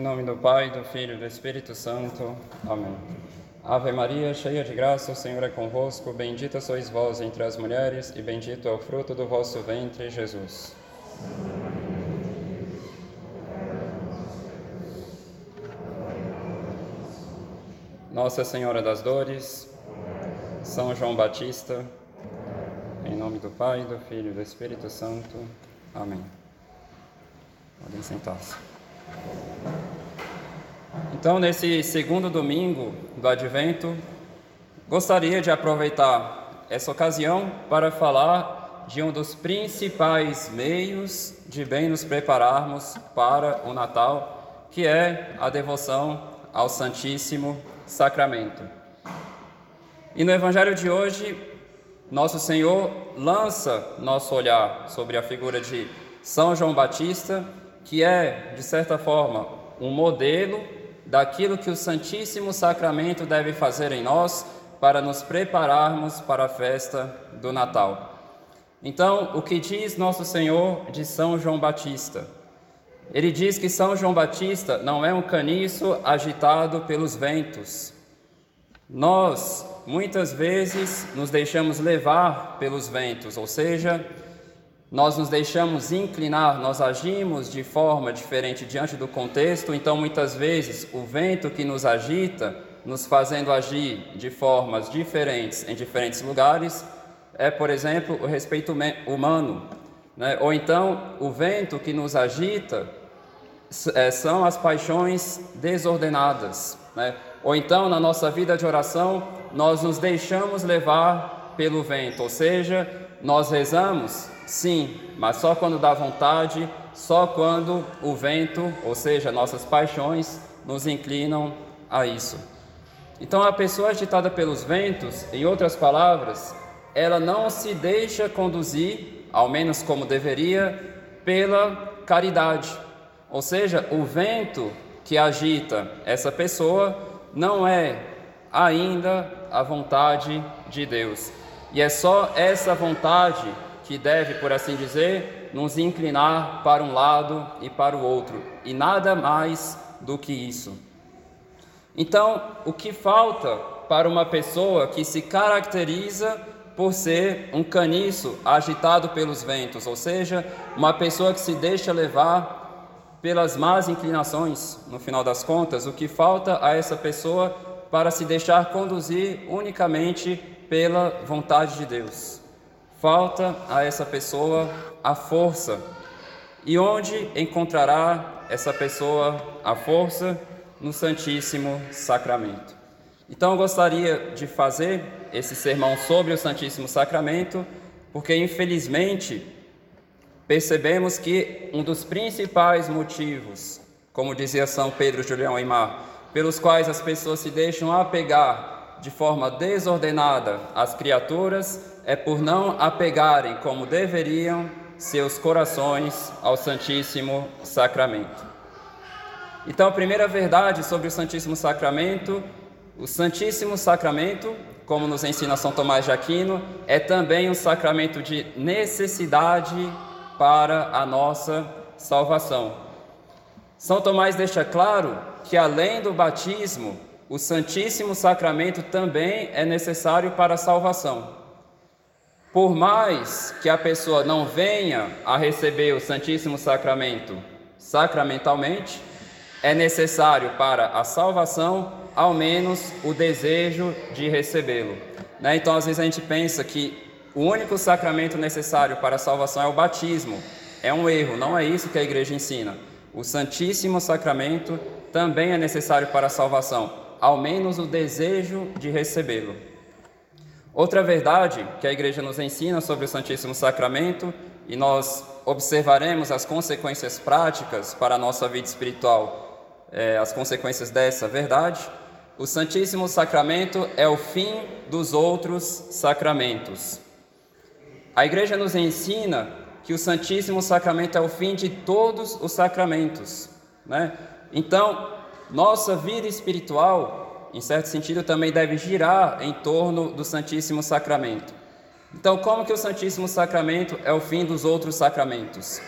Em nome do Pai, do Filho e do Espírito Santo. Amém. Ave Maria, cheia de graça, o Senhor é convosco. Bendita sois vós entre as mulheres, e bendito é o fruto do vosso ventre, Jesus. Nossa Senhora das Dores, São João Batista, em nome do Pai, do Filho e do Espírito Santo. Amém. Podem sentar-se. Então, nesse segundo domingo do Advento, gostaria de aproveitar essa ocasião para falar de um dos principais meios de bem nos prepararmos para o Natal, que é a devoção ao Santíssimo Sacramento. E no Evangelho de hoje, nosso Senhor lança nosso olhar sobre a figura de São João Batista, que é, de certa forma, um modelo daquilo que o Santíssimo Sacramento deve fazer em nós para nos prepararmos para a festa do Natal. Então, o que diz nosso Senhor de São João Batista? Ele diz que São João Batista não é um caniço agitado pelos ventos. Nós, muitas vezes, nos deixamos levar pelos ventos, ou seja, nós nos deixamos inclinar, nós agimos de forma diferente diante do contexto, então muitas vezes o vento que nos agita, nos fazendo agir de formas diferentes em diferentes lugares, é, por exemplo, o respeito humano. Né? Ou então o vento que nos agita é, são as paixões desordenadas. Né? Ou então na nossa vida de oração, nós nos deixamos levar pelo vento, ou seja, nós rezamos Sim, mas só quando dá vontade, só quando o vento, ou seja, nossas paixões, nos inclinam a isso. Então, a pessoa agitada pelos ventos, em outras palavras, ela não se deixa conduzir, ao menos como deveria, pela caridade. Ou seja, o vento que agita essa pessoa não é ainda a vontade de Deus. E é só essa vontade que deve, por assim dizer, nos inclinar para um lado e para o outro, e nada mais do que isso. Então, o que falta para uma pessoa que se caracteriza por ser um caniço agitado pelos ventos, ou seja, uma pessoa que se deixa levar pelas más inclinações, no final das contas, o que falta a essa pessoa para se deixar conduzir unicamente pela vontade de Deus. Falta a essa pessoa a força. E onde encontrará essa pessoa a força? No Santíssimo Sacramento. Então eu gostaria de fazer esse sermão sobre o Santíssimo Sacramento, porque infelizmente percebemos que um dos principais motivos, como dizia São Pedro Julião Aymar, pelos quais as pessoas se deixam apegar de forma desordenada às criaturas é por não apegarem como deveriam seus corações ao Santíssimo Sacramento. Então, a primeira verdade sobre o Santíssimo Sacramento, o Santíssimo Sacramento, como nos ensina São Tomás de Aquino, é também um sacramento de necessidade para a nossa salvação. São Tomás deixa claro que além do batismo, o Santíssimo Sacramento também é necessário para a salvação. Por mais que a pessoa não venha a receber o Santíssimo Sacramento sacramentalmente, é necessário para a salvação, ao menos, o desejo de recebê-lo. Né? Então, às vezes a gente pensa que o único sacramento necessário para a salvação é o batismo. É um erro, não é isso que a igreja ensina. O Santíssimo Sacramento também é necessário para a salvação, ao menos o desejo de recebê-lo. Outra verdade que a igreja nos ensina sobre o Santíssimo Sacramento, e nós observaremos as consequências práticas para a nossa vida espiritual, é, as consequências dessa verdade, o Santíssimo Sacramento é o fim dos outros sacramentos. A igreja nos ensina que o Santíssimo Sacramento é o fim de todos os sacramentos. Né? Então, nossa vida espiritual em certo sentido, também deve girar em torno do Santíssimo Sacramento. Então, como que o Santíssimo Sacramento é o fim dos outros sacramentos?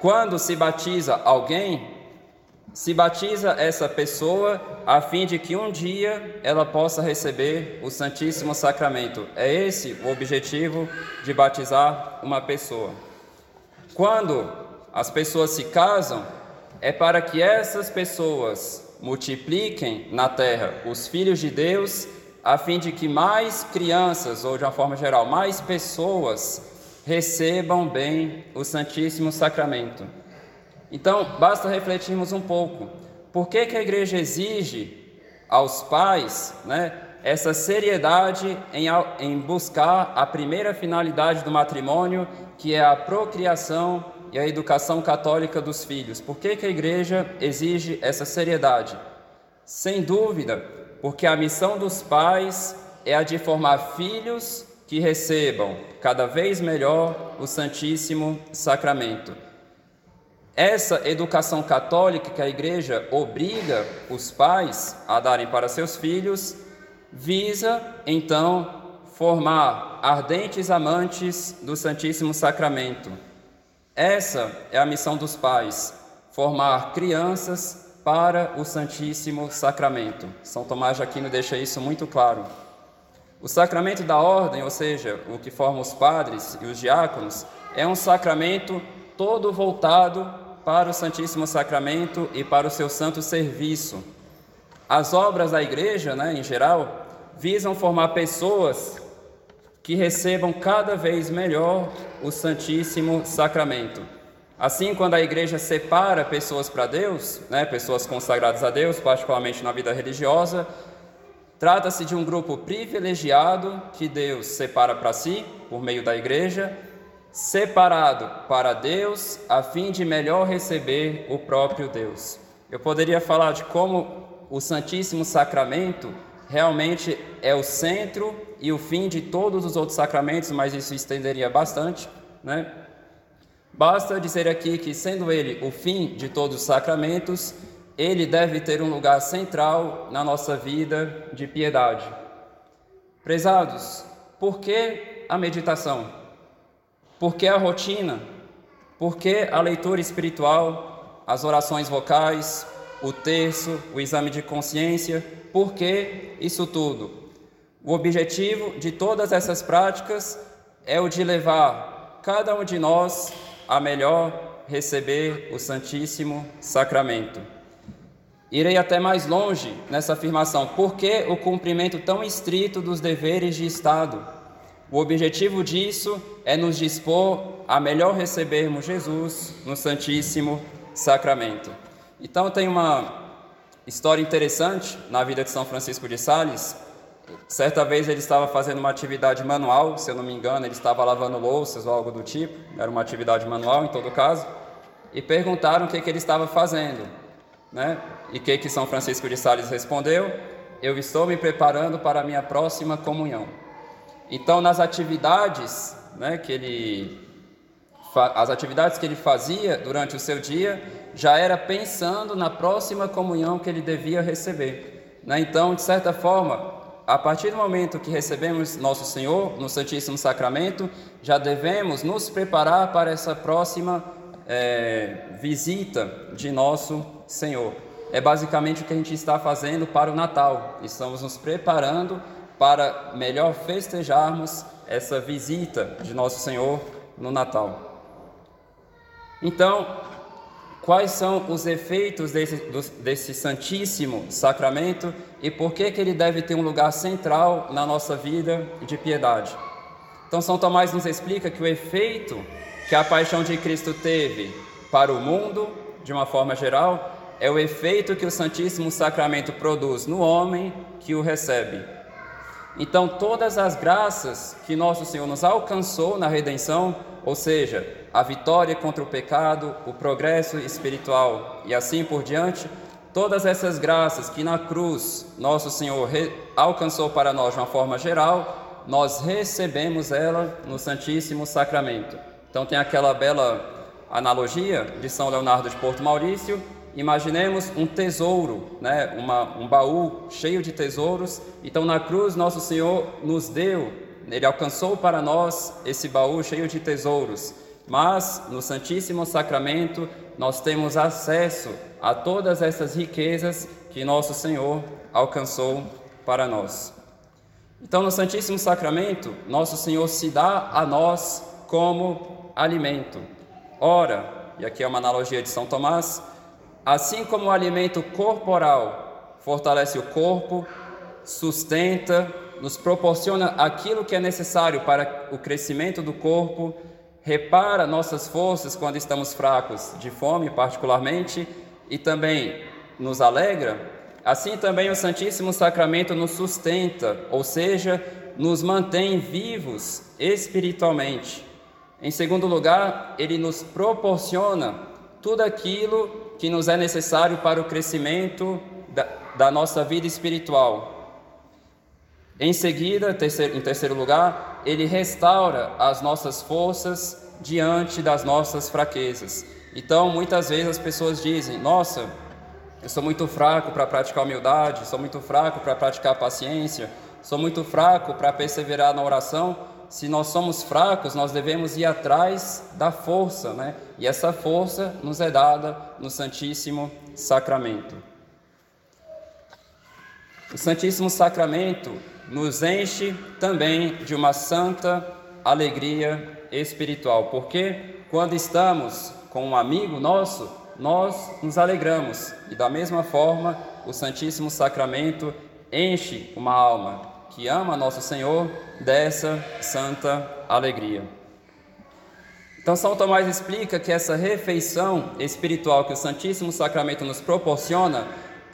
Quando se batiza alguém, se batiza essa pessoa a fim de que um dia ela possa receber o Santíssimo Sacramento. É esse o objetivo de batizar uma pessoa. Quando as pessoas se casam, é para que essas pessoas multipliquem na terra os filhos de Deus, a fim de que mais crianças, ou de uma forma geral, mais pessoas recebam bem o Santíssimo Sacramento. Então, basta refletirmos um pouco. Por que, que a igreja exige aos pais né, essa seriedade em, em buscar a primeira finalidade do matrimônio, que é a procriação e a educação católica dos filhos? Por que, que a igreja exige essa seriedade? Sem dúvida, porque a missão dos pais é a de formar filhos que recebam cada vez melhor o Santíssimo Sacramento. Essa educação católica que a igreja obriga os pais a darem para seus filhos visa então formar ardentes amantes do Santíssimo Sacramento. Essa é a missão dos pais: formar crianças para o Santíssimo Sacramento. São Tomás de Aquino deixa isso muito claro. O sacramento da ordem, ou seja, o que forma os padres e os diáconos, é um sacramento todo voltado para o Santíssimo Sacramento e para o seu santo serviço. As obras da igreja, né, em geral, visam formar pessoas que recebam cada vez melhor o Santíssimo Sacramento. Assim, quando a igreja separa pessoas para Deus, né, pessoas consagradas a Deus, particularmente na vida religiosa, trata-se de um grupo privilegiado que Deus separa para si, por meio da igreja, separado para Deus, a fim de melhor receber o próprio Deus. Eu poderia falar de como o Santíssimo Sacramento realmente é o centro e o fim de todos os outros sacramentos, mas isso estenderia bastante, né? Basta dizer aqui que, sendo ele o fim de todos os sacramentos, ele deve ter um lugar central na nossa vida de piedade. Prezados, por que a meditação? Por que a rotina? Por que a leitura espiritual, as orações vocais, o terço, o exame de consciência? Por que isso tudo? O objetivo de todas essas práticas é o de levar cada um de nós a melhor receber o Santíssimo Sacramento. Irei até mais longe nessa afirmação. Por que o cumprimento tão estrito dos deveres de Estado? O objetivo disso é nos dispor a melhor recebermos Jesus no Santíssimo Sacramento. Então tem uma história interessante na vida de São Francisco de Sales. Certa vez ele estava fazendo uma atividade manual, se eu não me engano, ele estava lavando louças ou algo do tipo, era uma atividade manual em todo caso, e perguntaram o que, que ele estava fazendo. Né? E que, que São Francisco de Sales respondeu? Eu estou me preparando para a minha próxima comunhão. Então, nas atividades né, que ele as atividades que ele fazia durante o seu dia já era pensando na próxima comunhão que ele devia receber. Né? Então, de certa forma, a partir do momento que recebemos Nosso Senhor no Santíssimo Sacramento, já devemos nos preparar para essa próxima é, visita de Nosso Senhor. É basicamente o que a gente está fazendo para o Natal. Estamos nos preparando para melhor festejarmos essa visita de Nosso Senhor no Natal. Então, quais são os efeitos desse, desse Santíssimo Sacramento e por que, que ele deve ter um lugar central na nossa vida de piedade? Então, São Tomás nos explica que o efeito que a paixão de Cristo teve para o mundo, de uma forma geral, é o efeito que o Santíssimo Sacramento produz no homem que o recebe. Então, todas as graças que nosso Senhor nos alcançou na redenção, ou seja, a vitória contra o pecado, o progresso espiritual e assim por diante, todas essas graças que na cruz nosso Senhor alcançou para nós de uma forma geral, nós recebemos ela no Santíssimo Sacramento. Então, tem aquela bela analogia de São Leonardo de Porto Maurício, Imaginemos um tesouro, né? Uma, um baú cheio de tesouros. Então, na cruz, nosso Senhor nos deu, Ele alcançou para nós esse baú cheio de tesouros. mas no Santíssimo Sacramento nós temos acesso a todas essas riquezas que nosso Senhor alcançou para nós. Então, no Santíssimo Sacramento, nosso Senhor se dá a nós como alimento. Ora, e aqui é uma analogia de São Tomás, assim como o alimento corporal fortalece o corpo, sustenta, nos proporciona aquilo que é necessário para o crescimento do corpo, repara nossas forças quando estamos fracos, de fome particularmente, e também nos alegra, assim também o Santíssimo Sacramento nos sustenta, ou seja, nos mantém vivos espiritualmente. Em segundo lugar, ele nos proporciona tudo aquilo que nos é necessário para o crescimento da, da nossa vida espiritual. Em seguida, terceiro, em terceiro lugar, ele restaura as nossas forças diante das nossas fraquezas. Então, muitas vezes as pessoas dizem: Nossa, eu sou muito fraco para praticar humildade, sou muito fraco para praticar paciência, sou muito fraco para perseverar na oração. Se nós somos fracos, nós devemos ir atrás da força, né? E essa força nos é dada no Santíssimo Sacramento. O Santíssimo Sacramento nos enche também de uma santa alegria espiritual, porque quando estamos com um amigo nosso, nós nos alegramos, e da mesma forma, o Santíssimo Sacramento enche uma alma que ama nosso Senhor dessa santa alegria. Então, São Tomás explica que essa refeição espiritual que o Santíssimo Sacramento nos proporciona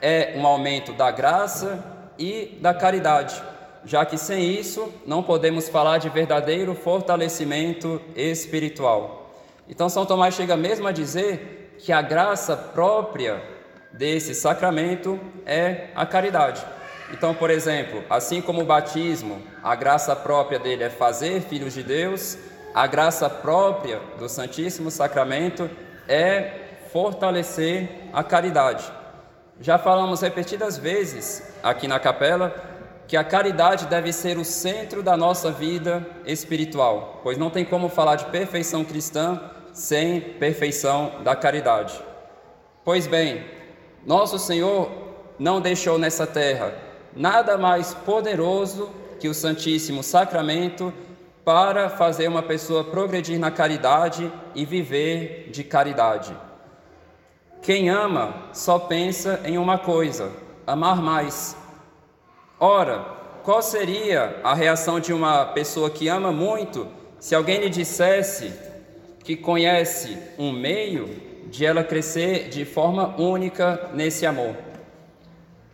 é um aumento da graça e da caridade já que sem isso não podemos falar de verdadeiro fortalecimento espiritual. Então, São Tomás chega mesmo a dizer que a graça própria desse sacramento é a caridade. Então, por exemplo, assim como o batismo, a graça própria dele é fazer filhos de Deus, a graça própria do Santíssimo Sacramento é fortalecer a caridade. Já falamos repetidas vezes aqui na capela que a caridade deve ser o centro da nossa vida espiritual, pois não tem como falar de perfeição cristã sem perfeição da caridade. Pois bem, nosso Senhor não deixou nessa terra nada mais poderoso que o Santíssimo Sacramento para fazer uma pessoa progredir na caridade e viver de caridade. Quem ama só pensa em uma coisa: amar mais. Ora, qual seria a reação de uma pessoa que ama muito se alguém lhe dissesse que conhece um meio de ela crescer de forma única nesse amor?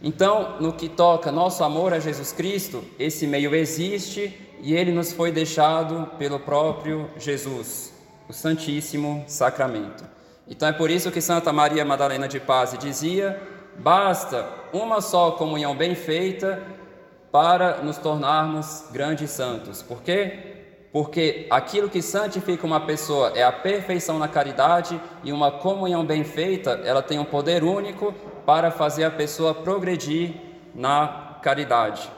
Então, no que toca nosso amor a Jesus Cristo, esse meio existe e ele nos foi deixado pelo próprio Jesus, o Santíssimo Sacramento. Então é por isso que Santa Maria Madalena de Paz dizia Basta uma só comunhão bem feita para nos tornarmos grandes santos. Por quê? Porque aquilo que santifica uma pessoa é a perfeição na caridade e uma comunhão bem feita, ela tem um poder único para fazer a pessoa progredir na caridade.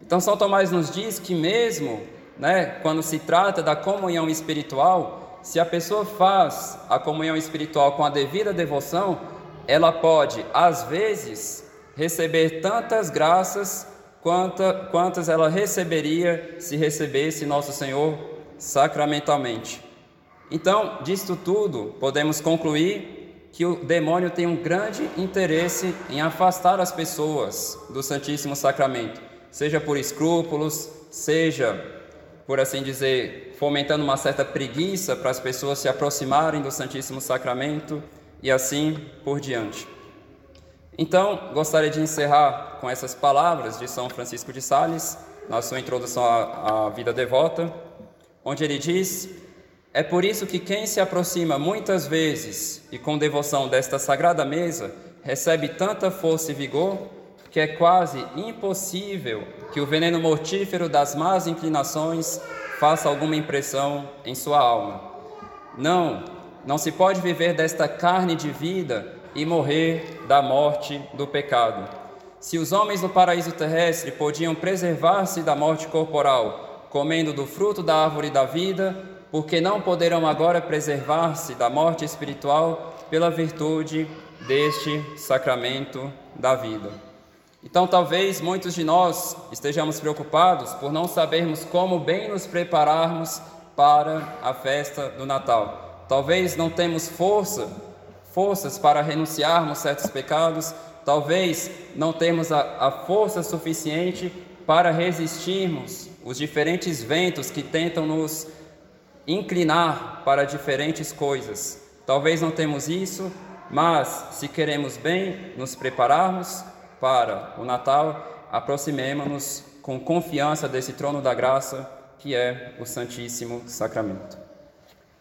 Então São Tomás nos diz que mesmo, né, quando se trata da comunhão espiritual, se a pessoa faz a comunhão espiritual com a devida devoção, ela pode, às vezes, receber tantas graças quanta, quantas ela receberia se recebesse Nosso Senhor sacramentalmente. Então, disto tudo, podemos concluir que o demônio tem um grande interesse em afastar as pessoas do Santíssimo Sacramento, seja por escrúpulos, seja, por assim dizer, fomentando uma certa preguiça para as pessoas se aproximarem do Santíssimo Sacramento e assim por diante. Então, gostaria de encerrar com essas palavras de São Francisco de Sales, na sua introdução à, à vida devota, onde ele diz: É por isso que quem se aproxima muitas vezes e com devoção desta sagrada mesa recebe tanta força e vigor que é quase impossível que o veneno mortífero das más inclinações faça alguma impressão em sua alma. Não, não se pode viver desta carne de vida e morrer da morte do pecado. Se os homens no paraíso terrestre podiam preservar-se da morte corporal, comendo do fruto da árvore da vida, porque não poderão agora preservar-se da morte espiritual pela virtude deste sacramento da vida. Então, talvez muitos de nós estejamos preocupados por não sabermos como bem nos prepararmos para a festa do Natal. Talvez não temos força, forças para renunciarmos certos pecados, talvez não temos a, a força suficiente para resistirmos os diferentes ventos que tentam nos inclinar para diferentes coisas. Talvez não temos isso, mas se queremos bem nos prepararmos para o Natal, aproximemos-nos com confiança desse trono da graça que é o Santíssimo Sacramento.